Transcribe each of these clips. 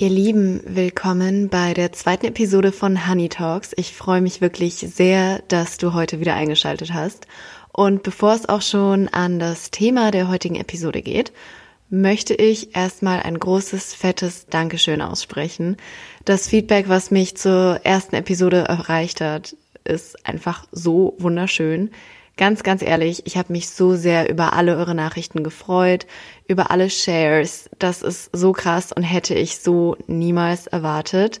Ihr Lieben, willkommen bei der zweiten Episode von Honey Talks. Ich freue mich wirklich sehr, dass du heute wieder eingeschaltet hast. Und bevor es auch schon an das Thema der heutigen Episode geht, möchte ich erstmal ein großes, fettes Dankeschön aussprechen. Das Feedback, was mich zur ersten Episode erreicht hat, ist einfach so wunderschön. Ganz, ganz ehrlich, ich habe mich so sehr über alle eure Nachrichten gefreut, über alle Shares. Das ist so krass und hätte ich so niemals erwartet.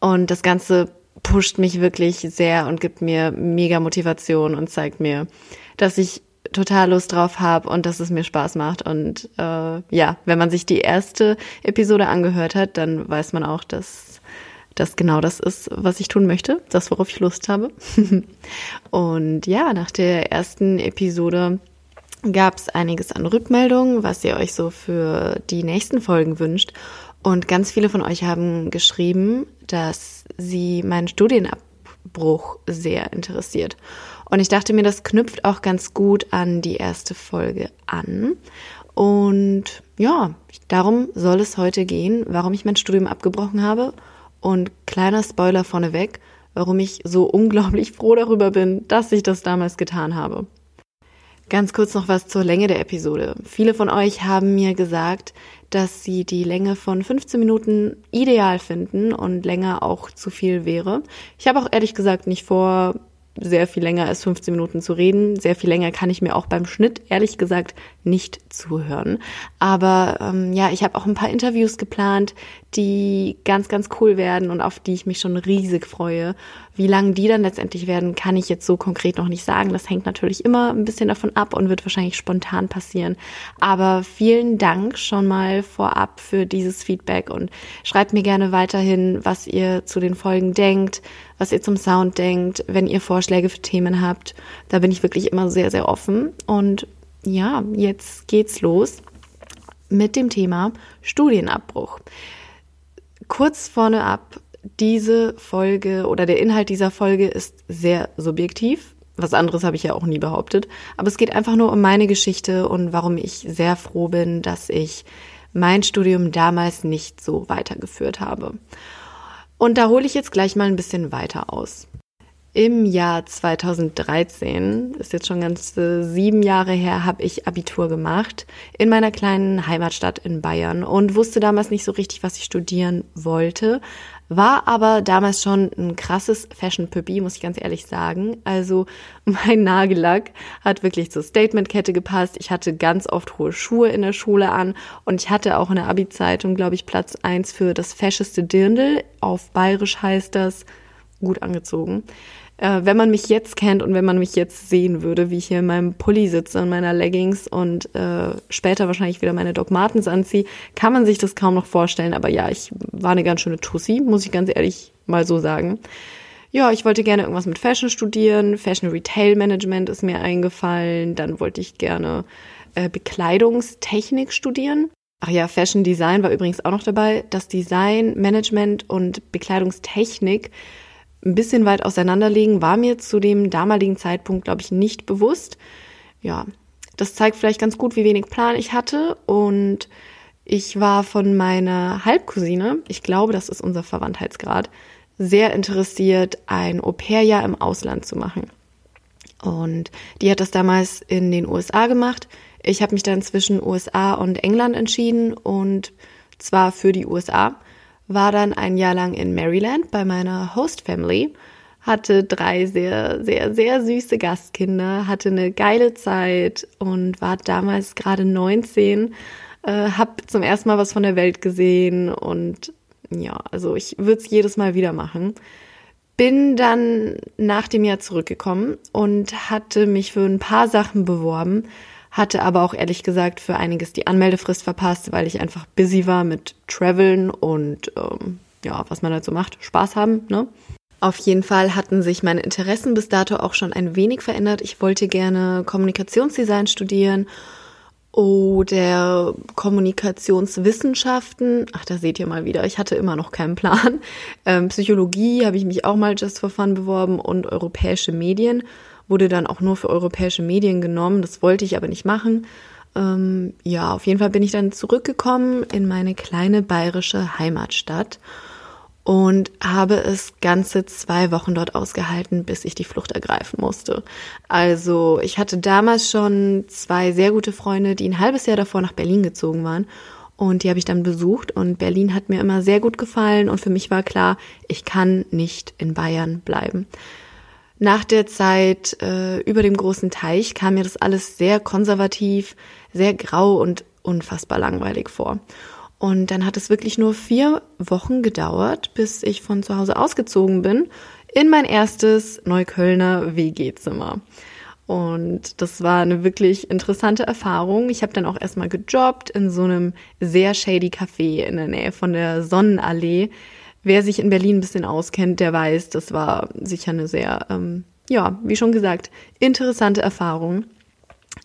Und das Ganze pusht mich wirklich sehr und gibt mir mega Motivation und zeigt mir, dass ich total Lust drauf habe und dass es mir Spaß macht. Und äh, ja, wenn man sich die erste Episode angehört hat, dann weiß man auch, dass das genau das ist, was ich tun möchte, das, worauf ich Lust habe. und ja, nach der ersten Episode gab es einiges an Rückmeldungen, was ihr euch so für die nächsten Folgen wünscht. Und ganz viele von euch haben geschrieben, dass sie meinen Studienabbruch sehr interessiert. Und ich dachte mir, das knüpft auch ganz gut an die erste Folge an. Und ja, darum soll es heute gehen, warum ich mein Studium abgebrochen habe und kleiner Spoiler vorneweg, warum ich so unglaublich froh darüber bin, dass ich das damals getan habe. Ganz kurz noch was zur Länge der Episode. Viele von euch haben mir gesagt, dass sie die Länge von 15 Minuten ideal finden und länger auch zu viel wäre. Ich habe auch ehrlich gesagt nicht vor, sehr viel länger als 15 Minuten zu reden. Sehr viel länger kann ich mir auch beim Schnitt ehrlich gesagt nicht zuhören. Aber ähm, ja, ich habe auch ein paar Interviews geplant, die ganz, ganz cool werden und auf die ich mich schon riesig freue. Wie lang die dann letztendlich werden, kann ich jetzt so konkret noch nicht sagen. Das hängt natürlich immer ein bisschen davon ab und wird wahrscheinlich spontan passieren. Aber vielen Dank schon mal vorab für dieses Feedback und schreibt mir gerne weiterhin, was ihr zu den Folgen denkt, was ihr zum Sound denkt, wenn ihr Vorschläge für Themen habt. Da bin ich wirklich immer sehr, sehr offen. Und ja, jetzt geht's los mit dem Thema Studienabbruch. Kurz vorne ab, diese Folge oder der Inhalt dieser Folge ist sehr subjektiv. Was anderes habe ich ja auch nie behauptet. Aber es geht einfach nur um meine Geschichte und warum ich sehr froh bin, dass ich mein Studium damals nicht so weitergeführt habe. Und da hole ich jetzt gleich mal ein bisschen weiter aus. Im Jahr 2013, ist jetzt schon ganz äh, sieben Jahre her, habe ich Abitur gemacht in meiner kleinen Heimatstadt in Bayern und wusste damals nicht so richtig, was ich studieren wollte, war aber damals schon ein krasses Fashion-Püppi, muss ich ganz ehrlich sagen. Also mein Nagellack hat wirklich zur Statement-Kette gepasst. Ich hatte ganz oft hohe Schuhe in der Schule an und ich hatte auch in der Abi-Zeitung, glaube ich, Platz eins für das fescheste Dirndl. Auf Bayerisch heißt das gut angezogen äh, wenn man mich jetzt kennt und wenn man mich jetzt sehen würde, wie ich hier in meinem Pulli sitze und meiner Leggings und äh, später wahrscheinlich wieder meine Doc Martens anziehe, kann man sich das kaum noch vorstellen. Aber ja, ich war eine ganz schöne Tussi, muss ich ganz ehrlich mal so sagen. Ja, ich wollte gerne irgendwas mit Fashion studieren. Fashion Retail Management ist mir eingefallen. Dann wollte ich gerne äh, Bekleidungstechnik studieren. Ach ja, Fashion Design war übrigens auch noch dabei. Das Design, Management und Bekleidungstechnik ein bisschen weit auseinanderliegen, war mir zu dem damaligen Zeitpunkt, glaube ich, nicht bewusst. Ja, das zeigt vielleicht ganz gut, wie wenig Plan ich hatte. Und ich war von meiner Halbcousine, ich glaube, das ist unser Verwandtheitsgrad, sehr interessiert, ein Au-pair-Jahr im Ausland zu machen. Und die hat das damals in den USA gemacht. Ich habe mich dann zwischen USA und England entschieden und zwar für die USA war dann ein Jahr lang in Maryland bei meiner Host Family, hatte drei sehr, sehr, sehr süße Gastkinder, hatte eine geile Zeit und war damals gerade 19, äh, hab zum ersten Mal was von der Welt gesehen und ja, also ich würde es jedes Mal wieder machen. Bin dann nach dem Jahr zurückgekommen und hatte mich für ein paar Sachen beworben, hatte aber auch ehrlich gesagt für einiges die Anmeldefrist verpasst, weil ich einfach busy war mit Traveln und ähm, ja, was man halt so macht, Spaß haben, ne? Auf jeden Fall hatten sich meine Interessen bis dato auch schon ein wenig verändert. Ich wollte gerne Kommunikationsdesign studieren oder Kommunikationswissenschaften. Ach, da seht ihr mal wieder, ich hatte immer noch keinen Plan. Ähm, Psychologie habe ich mich auch mal just for fun beworben und europäische Medien wurde dann auch nur für europäische Medien genommen. Das wollte ich aber nicht machen. Ähm, ja, auf jeden Fall bin ich dann zurückgekommen in meine kleine bayerische Heimatstadt und habe es ganze zwei Wochen dort ausgehalten, bis ich die Flucht ergreifen musste. Also ich hatte damals schon zwei sehr gute Freunde, die ein halbes Jahr davor nach Berlin gezogen waren. Und die habe ich dann besucht und Berlin hat mir immer sehr gut gefallen und für mich war klar, ich kann nicht in Bayern bleiben. Nach der Zeit äh, über dem großen Teich kam mir das alles sehr konservativ, sehr grau und unfassbar langweilig vor. Und dann hat es wirklich nur vier Wochen gedauert, bis ich von zu Hause ausgezogen bin in mein erstes Neuköllner WG-Zimmer. Und das war eine wirklich interessante Erfahrung. Ich habe dann auch erstmal gejobbt in so einem sehr shady Café in der Nähe von der Sonnenallee Wer sich in Berlin ein bisschen auskennt, der weiß, das war sicher eine sehr, ähm, ja, wie schon gesagt, interessante Erfahrung.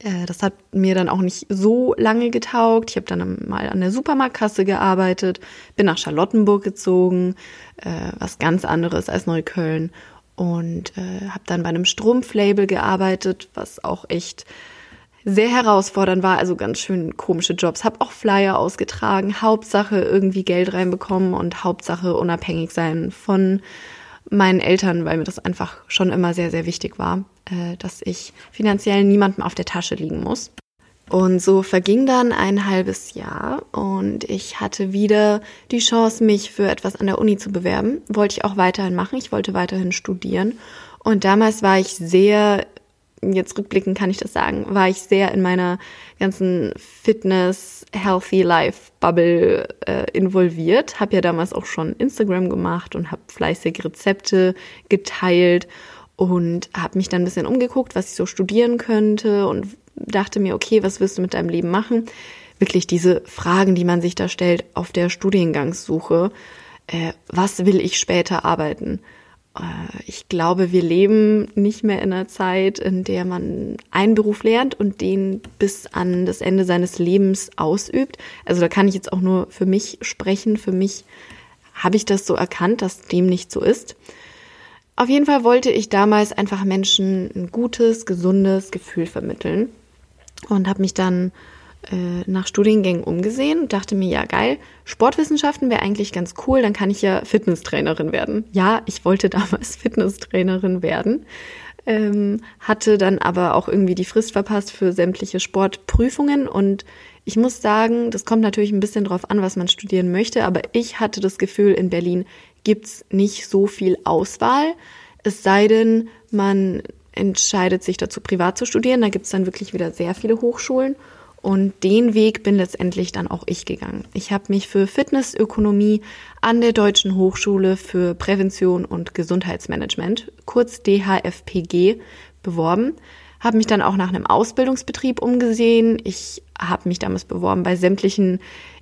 Äh, das hat mir dann auch nicht so lange getaugt. Ich habe dann mal an der Supermarktkasse gearbeitet, bin nach Charlottenburg gezogen, äh, was ganz anderes als Neukölln und äh, habe dann bei einem Strumpflabel gearbeitet, was auch echt sehr herausfordernd war, also ganz schön komische Jobs. Hab auch Flyer ausgetragen, Hauptsache irgendwie Geld reinbekommen und Hauptsache unabhängig sein von meinen Eltern, weil mir das einfach schon immer sehr, sehr wichtig war, äh, dass ich finanziell niemandem auf der Tasche liegen muss. Und so verging dann ein halbes Jahr und ich hatte wieder die Chance, mich für etwas an der Uni zu bewerben. Wollte ich auch weiterhin machen. Ich wollte weiterhin studieren. Und damals war ich sehr jetzt rückblickend kann ich das sagen, war ich sehr in meiner ganzen Fitness, Healthy Life Bubble äh, involviert. Habe ja damals auch schon Instagram gemacht und habe fleißig Rezepte geteilt und habe mich dann ein bisschen umgeguckt, was ich so studieren könnte und dachte mir, okay, was wirst du mit deinem Leben machen? Wirklich diese Fragen, die man sich da stellt auf der Studiengangssuche. Äh, was will ich später arbeiten? Äh, ich glaube, wir leben nicht mehr in einer Zeit, in der man einen Beruf lernt und den bis an das Ende seines Lebens ausübt. Also da kann ich jetzt auch nur für mich sprechen. Für mich habe ich das so erkannt, dass dem nicht so ist. Auf jeden Fall wollte ich damals einfach Menschen ein gutes, gesundes Gefühl vermitteln und habe mich dann äh, nach Studiengängen umgesehen und dachte mir, ja geil, Sportwissenschaften wäre eigentlich ganz cool, dann kann ich ja Fitnesstrainerin werden. Ja, ich wollte damals Fitnesstrainerin werden, ähm, hatte dann aber auch irgendwie die Frist verpasst für sämtliche Sportprüfungen und ich muss sagen, das kommt natürlich ein bisschen drauf an, was man studieren möchte, aber ich hatte das Gefühl, in Berlin gibt's nicht so viel Auswahl, es sei denn, man entscheidet sich dazu, privat zu studieren. Da gibt's dann wirklich wieder sehr viele Hochschulen. Und den Weg bin letztendlich dann auch ich gegangen. Ich habe mich für Fitnessökonomie an der Deutschen Hochschule für Prävention und Gesundheitsmanagement, kurz DHFPG, beworben. Habe mich dann auch nach einem Ausbildungsbetrieb umgesehen. Ich habe mich damals beworben bei sämtlichen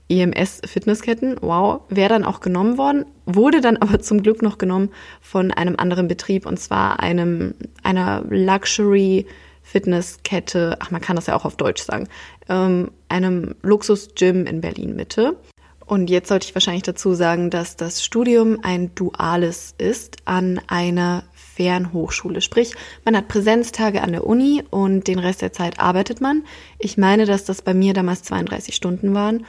EMS-Fitnessketten. Wow, wäre dann auch genommen worden, wurde dann aber zum Glück noch genommen von einem anderen Betrieb und zwar einem einer Luxury Fitnesskette, ach man kann das ja auch auf Deutsch sagen, ähm, einem Luxus-Gym in Berlin Mitte. Und jetzt sollte ich wahrscheinlich dazu sagen, dass das Studium ein duales ist an einer Fernhochschule. Sprich, man hat Präsenztage an der Uni und den Rest der Zeit arbeitet man. Ich meine, dass das bei mir damals 32 Stunden waren.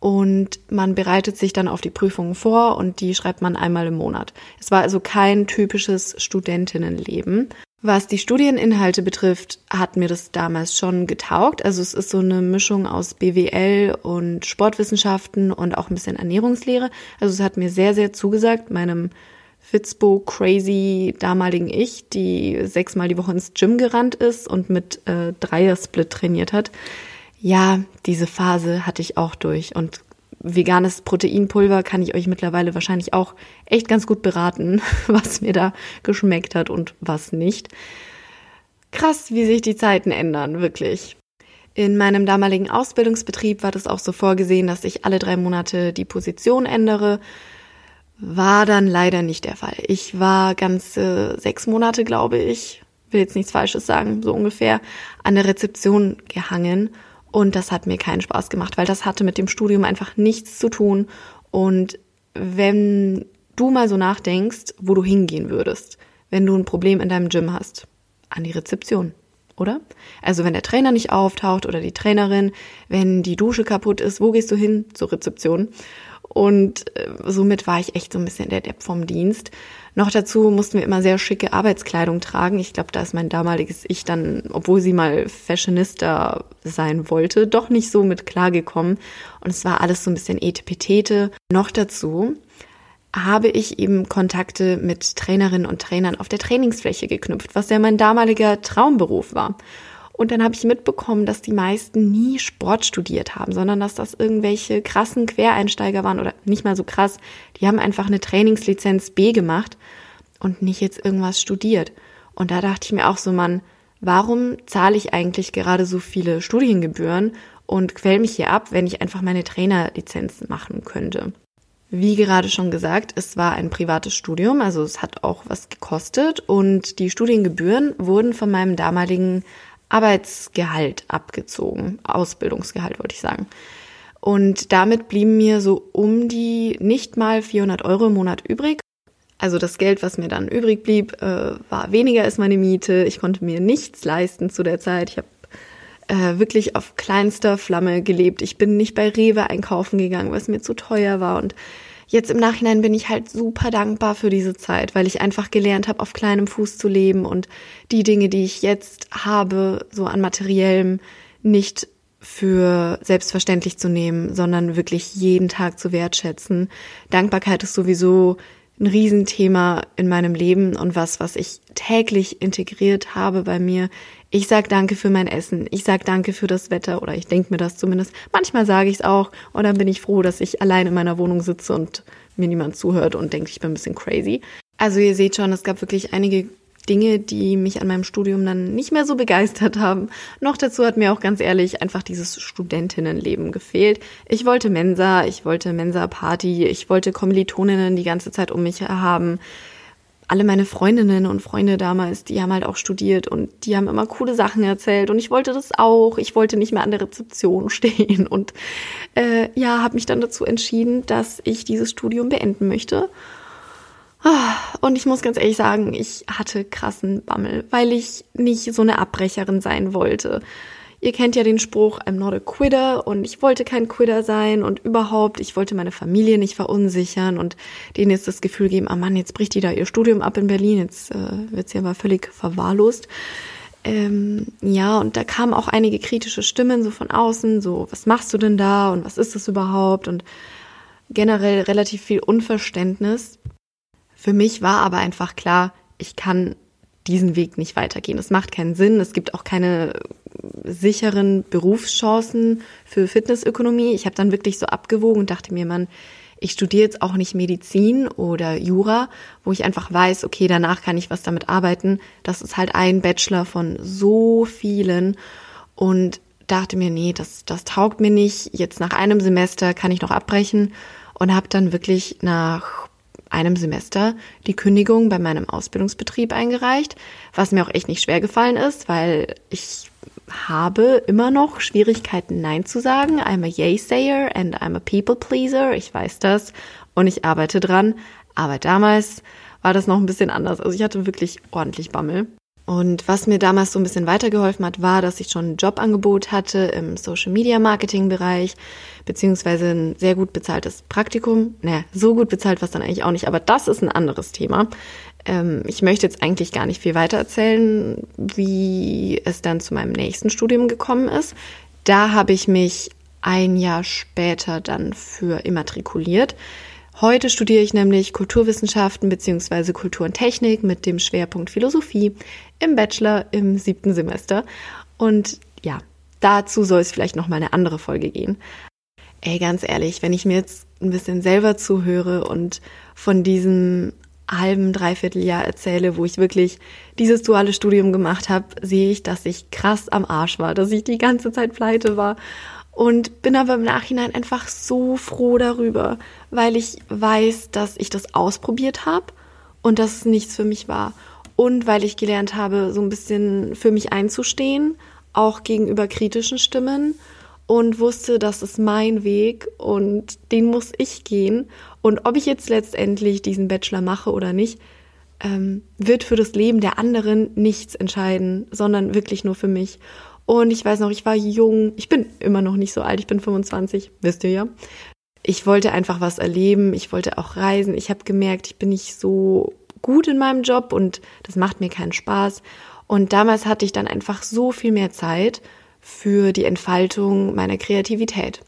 Und man bereitet sich dann auf die Prüfungen vor und die schreibt man einmal im Monat. Es war also kein typisches Studentinnenleben. Was die Studieninhalte betrifft, hat mir das damals schon getaugt. Also es ist so eine Mischung aus BWL und Sportwissenschaften und auch ein bisschen Ernährungslehre. Also es hat mir sehr, sehr zugesagt, meinem Fitzbo crazy damaligen Ich, die sechsmal die Woche ins Gym gerannt ist und mit äh, Dreier-Split trainiert hat. Ja, diese Phase hatte ich auch durch und veganes Proteinpulver kann ich euch mittlerweile wahrscheinlich auch echt ganz gut beraten, was mir da geschmeckt hat und was nicht. Krass, wie sich die Zeiten ändern, wirklich. In meinem damaligen Ausbildungsbetrieb war das auch so vorgesehen, dass ich alle drei Monate die Position ändere. War dann leider nicht der Fall. Ich war ganze sechs Monate, glaube ich, will jetzt nichts Falsches sagen, so ungefähr, an der Rezeption gehangen und das hat mir keinen Spaß gemacht, weil das hatte mit dem Studium einfach nichts zu tun. Und wenn du mal so nachdenkst, wo du hingehen würdest, wenn du ein Problem in deinem Gym hast, an die Rezeption. oder? Also wenn der Trainer nicht auftaucht oder die Trainerin, wenn die Dusche kaputt ist, wo gehst du hin? Zur Rezeption. Und äh, somit war ich echt so ein bisschen der Depp vom Dienst. Noch dazu mussten wir immer sehr schicke Arbeitskleidung tragen. Ich glaube, da ist mein damaliges Ich dann, obwohl sie mal Fashionista sein wollte, doch nicht so mit klargekommen. Und es war alles so ein bisschen etepetete. Noch dazu habe ich eben Kontakte mit Trainerinnen und Trainern auf der Trainingsfläche geknüpft, was ja mein damaliger Traumberuf war. Und dann habe ich mitbekommen, dass die meisten nie Sport studiert haben, sondern dass das irgendwelche krassen Quereinsteiger waren oder nicht mal so krass. Die haben einfach eine Trainingslizenz B gemacht und nicht jetzt irgendwas studiert. Und da dachte ich mir auch so, Mann, warum zahle ich eigentlich gerade so viele Studiengebühren und quäl mich hier ab, wenn ich einfach meine Trainerlizenz machen könnte? Wie gerade schon gesagt, es war ein privates Studium, also es hat auch was gekostet und die Studiengebühren wurden von meinem damaligen Arbeitsgehalt abgezogen, Ausbildungsgehalt wollte ich sagen. Und damit blieben mir so um die nicht mal 400 Euro im Monat übrig. Also das Geld, was mir dann übrig blieb, äh, war weniger als meine Miete. Ich konnte mir nichts leisten zu der Zeit. Ich habe äh, wirklich auf kleinster Flamme gelebt. Ich bin nicht bei Rewe einkaufen gegangen, was mir zu teuer war. Und jetzt im Nachhinein bin ich halt super dankbar für diese Zeit, weil ich einfach gelernt habe, auf kleinem Fuß zu leben und die Dinge, die ich jetzt habe, so an materiellem, nicht für selbstverständlich zu nehmen, sondern wirklich jeden Tag zu wertschätzen. Dankbarkeit ist sowieso ein Riesenthema in meinem Leben und was, was ich täglich integriert habe bei mir. Ich sag Danke für mein Essen. Ich sag Danke für das Wetter oder ich denke mir das zumindest. Manchmal sage ich es auch und dann bin ich froh, dass ich allein in meiner Wohnung sitze und mir niemand zuhört und denkt, ich bin ein bisschen crazy. Also ihr seht schon, es gab wirklich einige Dinge, die mich an meinem Studium dann nicht mehr so begeistert haben. Noch dazu hat mir auch ganz ehrlich einfach dieses Studentinnenleben gefehlt. Ich wollte Mensa, ich wollte Mensa-Party, ich wollte Kommilitoninnen die ganze Zeit um mich haben. Alle meine Freundinnen und Freunde damals, die haben halt auch studiert und die haben immer coole Sachen erzählt und ich wollte das auch. Ich wollte nicht mehr an der Rezeption stehen und äh, ja, habe mich dann dazu entschieden, dass ich dieses Studium beenden möchte Ah, und ich muss ganz ehrlich sagen, ich hatte krassen Bammel, weil ich nicht so eine Abbrecherin sein wollte. Ihr kennt ja den Spruch, I'm not a quitter und ich wollte kein Quitter sein und überhaupt, ich wollte meine Familie nicht verunsichern und denen jetzt das Gefühl geben, ah Mann, jetzt bricht die da ihr Studium ab in Berlin, jetzt äh, wird sie aber völlig verwahrlost. Ähm, ja, und da kamen auch einige kritische Stimmen so von außen, so, was machst du denn da und was ist das überhaupt und generell relativ viel Unverständnis. Für mich war aber einfach klar, ich kann diesen Weg nicht weitergehen. Es macht keinen Sinn. Es gibt auch keine sicheren Berufschancen für Fitnessökonomie. Ich habe dann wirklich so abgewogen und dachte mir, man, ich studiere jetzt auch nicht Medizin oder Jura, wo ich einfach weiß, okay, danach kann ich was damit arbeiten. Das ist halt ein Bachelor von so vielen und dachte mir, nee, das, das taugt mir nicht. Jetzt nach einem Semester kann ich noch abbrechen und habe dann wirklich nach einem Semester die Kündigung bei meinem Ausbildungsbetrieb eingereicht, was mir auch echt nicht schwer gefallen ist, weil ich habe immer noch Schwierigkeiten, Nein zu sagen. I'm a Yay-Sayer and I'm a People-Pleaser. Ich weiß das und ich arbeite dran. Aber damals war das noch ein bisschen anders. Also ich hatte wirklich ordentlich Bammel. Und was mir damals so ein bisschen weitergeholfen hat, war, dass ich schon ein Jobangebot hatte im Social Media Marketing Bereich, beziehungsweise ein sehr gut bezahltes Praktikum. Naja, so gut bezahlt war es dann eigentlich auch nicht, aber das ist ein anderes Thema. Ähm, ich möchte jetzt eigentlich gar nicht viel weiter erzählen, wie es dann zu meinem nächsten Studium gekommen ist. Da habe ich mich ein Jahr später dann für immatrikuliert. Heute studiere ich nämlich Kulturwissenschaften bzw. Kultur und Technik mit dem Schwerpunkt Philosophie im Bachelor im siebten Semester. Und ja, dazu soll es vielleicht noch mal eine andere Folge gehen. Ey, ganz ehrlich, wenn ich mir jetzt ein bisschen selber zuhöre und von diesem halben, dreiviertel Jahr erzähle, wo ich wirklich dieses duale Studium gemacht habe, sehe ich, dass ich krass am Arsch war, dass ich die ganze Zeit pleite war und bin aber im Nachhinein einfach so froh darüber, weil ich weiß, dass ich das ausprobiert habe und dass es nichts für mich war. Und weil ich gelernt habe, so ein bisschen für mich einzustehen, auch gegenüber kritischen Stimmen und wusste, das ist mein Weg und den muss ich gehen. Und ob ich jetzt letztendlich diesen Bachelor mache oder nicht, ähm, wird für das Leben der anderen nichts entscheiden, sondern wirklich nur für mich. Und ich weiß noch, ich war jung, ich bin immer noch nicht so alt, ich bin 25, wisst ihr ja. Ich wollte einfach was erleben, ich wollte auch reisen. Ich habe gemerkt, ich bin nicht so gut in meinem Job und das macht mir keinen Spaß. Und damals hatte ich dann einfach so viel mehr Zeit für die Entfaltung meiner Kreativität.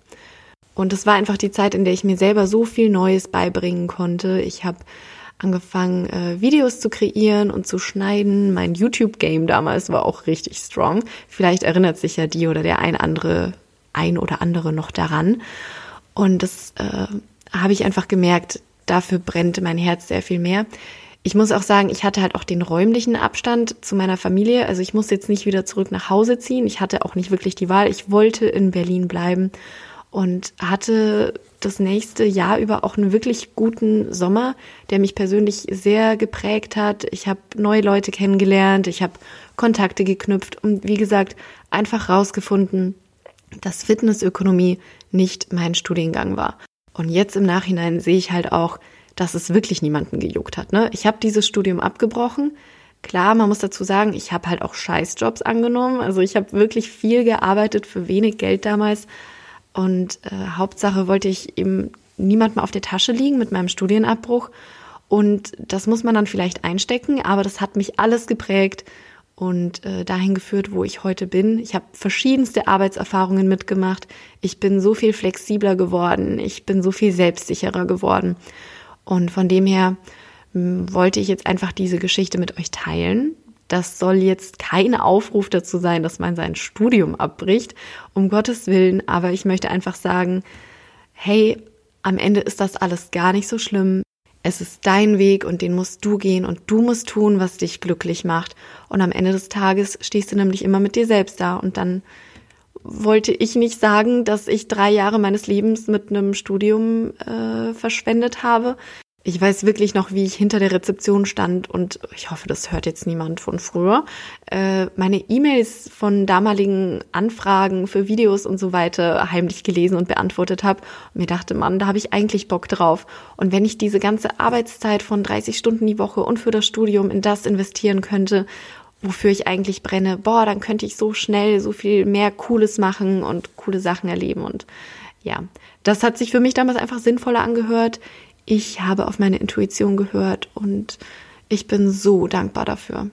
Und es war einfach die Zeit, in der ich mir selber so viel Neues beibringen konnte. Ich habe angefangen, äh, Videos zu kreieren und zu schneiden. Mein YouTube-Game damals war auch richtig strong. Vielleicht erinnert sich ja die oder der ein andere, ein oder andere noch daran. Und das äh, habe ich einfach gemerkt, dafür brennt mein Herz sehr viel mehr. Ich muss auch sagen, ich hatte halt auch den räumlichen Abstand zu meiner Familie. Also ich muss jetzt nicht wieder zurück nach Hause ziehen. Ich hatte auch nicht wirklich die Wahl. Ich wollte in Berlin bleiben und hatte das nächste Jahr über auch einen wirklich guten Sommer, der mich persönlich sehr geprägt hat. Ich habe neue Leute kennengelernt, ich habe Kontakte geknüpft und wie gesagt, einfach rausgefunden, dass Fitnessökonomie nicht mein Studiengang war. Und jetzt im Nachhinein sehe ich halt auch, dass es wirklich niemanden gejuckt hat. Ne? Ich habe dieses Studium abgebrochen. Klar, man muss dazu sagen, ich habe halt auch Scheißjobs angenommen. Also ich habe wirklich viel gearbeitet für wenig Geld damals. Und äh, Hauptsache wollte ich eben niemandem auf der Tasche liegen mit meinem Studienabbruch. Und das muss man dann vielleicht einstecken, aber das hat mich alles geprägt und äh, dahin geführt, wo ich heute bin. Ich habe verschiedenste Arbeitserfahrungen mitgemacht. Ich bin so viel flexibler geworden. Ich bin so viel selbstsicherer geworden. Und von dem her hm, wollte ich jetzt einfach diese Geschichte mit euch teilen. Das soll jetzt kein Aufruf dazu sein, dass man sein Studium abbricht, um Gottes Willen, aber ich möchte einfach sagen, hey, am Ende ist das alles gar nicht so schlimm. Es ist dein Weg und den musst du gehen und du musst tun, was dich glücklich macht. Und am Ende des Tages stehst du nämlich immer mit dir selbst da und dann wollte ich nicht sagen, dass ich drei Jahre meines Lebens mit einem Studium äh, verschwendet habe. Ich weiß wirklich noch, wie ich hinter der Rezeption stand und ich hoffe, das hört jetzt niemand von früher. Äh, meine E-Mails von damaligen Anfragen für Videos und so weiter heimlich gelesen und beantwortet habe und mir dachte, Mann, da habe ich eigentlich Bock drauf. Und wenn ich diese ganze Arbeitszeit von 30 Stunden die Woche und für das Studium in das investieren könnte wofür ich eigentlich brenne, boah, dann könnte ich so schnell so viel mehr Cooles machen und coole Sachen erleben. Und ja, das hat sich für mich damals einfach sinnvoller angehört. Ich habe auf meine Intuition gehört und ich bin so dankbar dafür.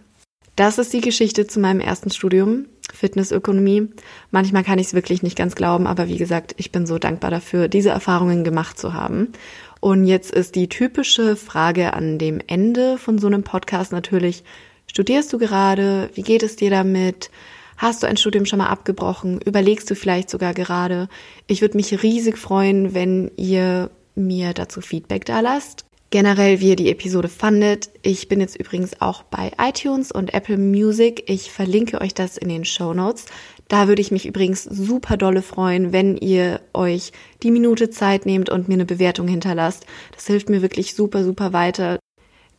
Das ist die Geschichte zu meinem ersten Studium, Fitnessökonomie. Manchmal kann ich es wirklich nicht ganz glauben, aber wie gesagt, ich bin so dankbar dafür, diese Erfahrungen gemacht zu haben. Und jetzt ist die typische Frage an dem Ende von so einem Podcast natürlich, Studierst du gerade? Wie geht es dir damit? Hast du ein Studium schon mal abgebrochen? Überlegst du vielleicht sogar gerade? Ich würde mich riesig freuen, wenn ihr mir dazu Feedback da lasst. Generell, wie ihr die Episode fandet. Ich bin jetzt übrigens auch bei iTunes und Apple Music. Ich verlinke euch das in den Show Notes. Da würde ich mich übrigens super dolle freuen, wenn ihr euch die Minute Zeit nehmt und mir eine Bewertung hinterlasst. Das hilft mir wirklich super, super weiter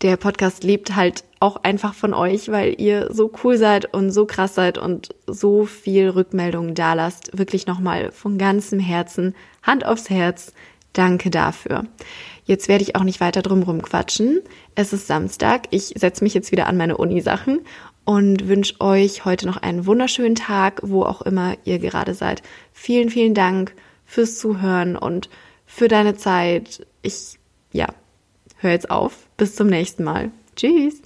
der Podcast lebt halt auch einfach von euch, weil ihr so cool seid und so krass seid und so viel Rückmeldungen da lasst. Wirklich nochmal von ganzem Herzen, Hand aufs Herz. Danke dafür. Jetzt werde ich auch nicht weiter drum quatschen. Es ist Samstag. Ich setze mich jetzt wieder an meine Uni-Sachen und wünsche euch heute noch einen wunderschönen Tag, wo auch immer ihr gerade seid. Vielen, vielen Dank fürs Zuhören und für deine Zeit. Ich, ja, höre jetzt auf. Bis zum nächsten Mal. Tschüss.